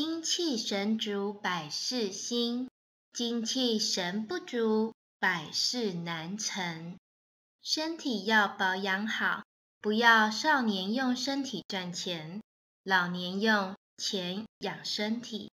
精气神足百事兴精气神不足百事难成。身体要保养好不要少年用身体赚钱老年用钱养身体。